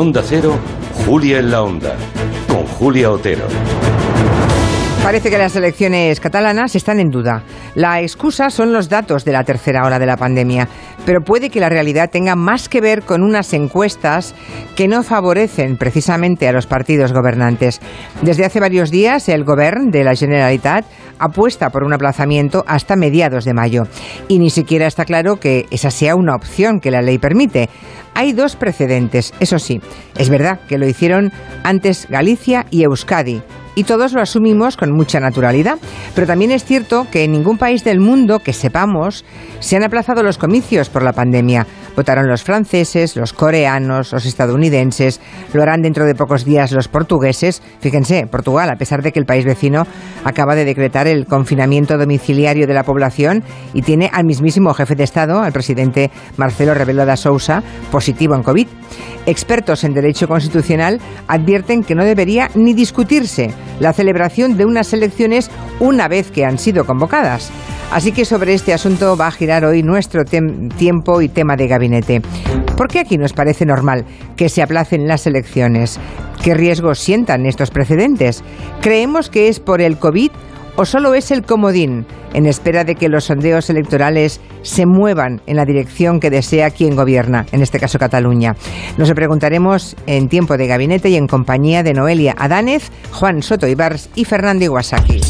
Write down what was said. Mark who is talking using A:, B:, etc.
A: Onda Cero, Julia en la Onda, con Julia Otero.
B: Parece que las elecciones catalanas están en duda. La excusa son los datos de la tercera hora de la pandemia, pero puede que la realidad tenga más que ver con unas encuestas que no favorecen precisamente a los partidos gobernantes. Desde hace varios días, el Gobierno de la Generalitat apuesta por un aplazamiento hasta mediados de mayo. Y ni siquiera está claro que esa sea una opción que la ley permite. Hay dos precedentes, eso sí. Es verdad que lo hicieron antes Galicia y Euskadi y todos lo asumimos con mucha naturalidad. Pero también es cierto que en ningún país del mundo que sepamos se han aplazado los comicios por la pandemia. Votaron los franceses, los coreanos, los estadounidenses, lo harán dentro de pocos días los portugueses. Fíjense, Portugal, a pesar de que el país vecino acaba de decretar el confinamiento domiciliario de la población y tiene al mismísimo jefe de Estado, al presidente Marcelo Rebelo da Sousa, positivo en COVID. Expertos en derecho constitucional advierten que no debería ni discutirse la celebración de unas elecciones una vez que han sido convocadas. Así que sobre este asunto va a girar hoy nuestro tiempo y tema de gabinete. ¿Por qué aquí nos parece normal que se aplacen las elecciones? ¿Qué riesgos sientan estos precedentes? ¿Creemos que es por el COVID o solo es el comodín en espera de que los sondeos electorales se muevan en la dirección que desea quien gobierna, en este caso Cataluña? Nos lo preguntaremos en tiempo de gabinete y en compañía de Noelia Adánez, Juan Soto Ibars y Fernando Iwasaki.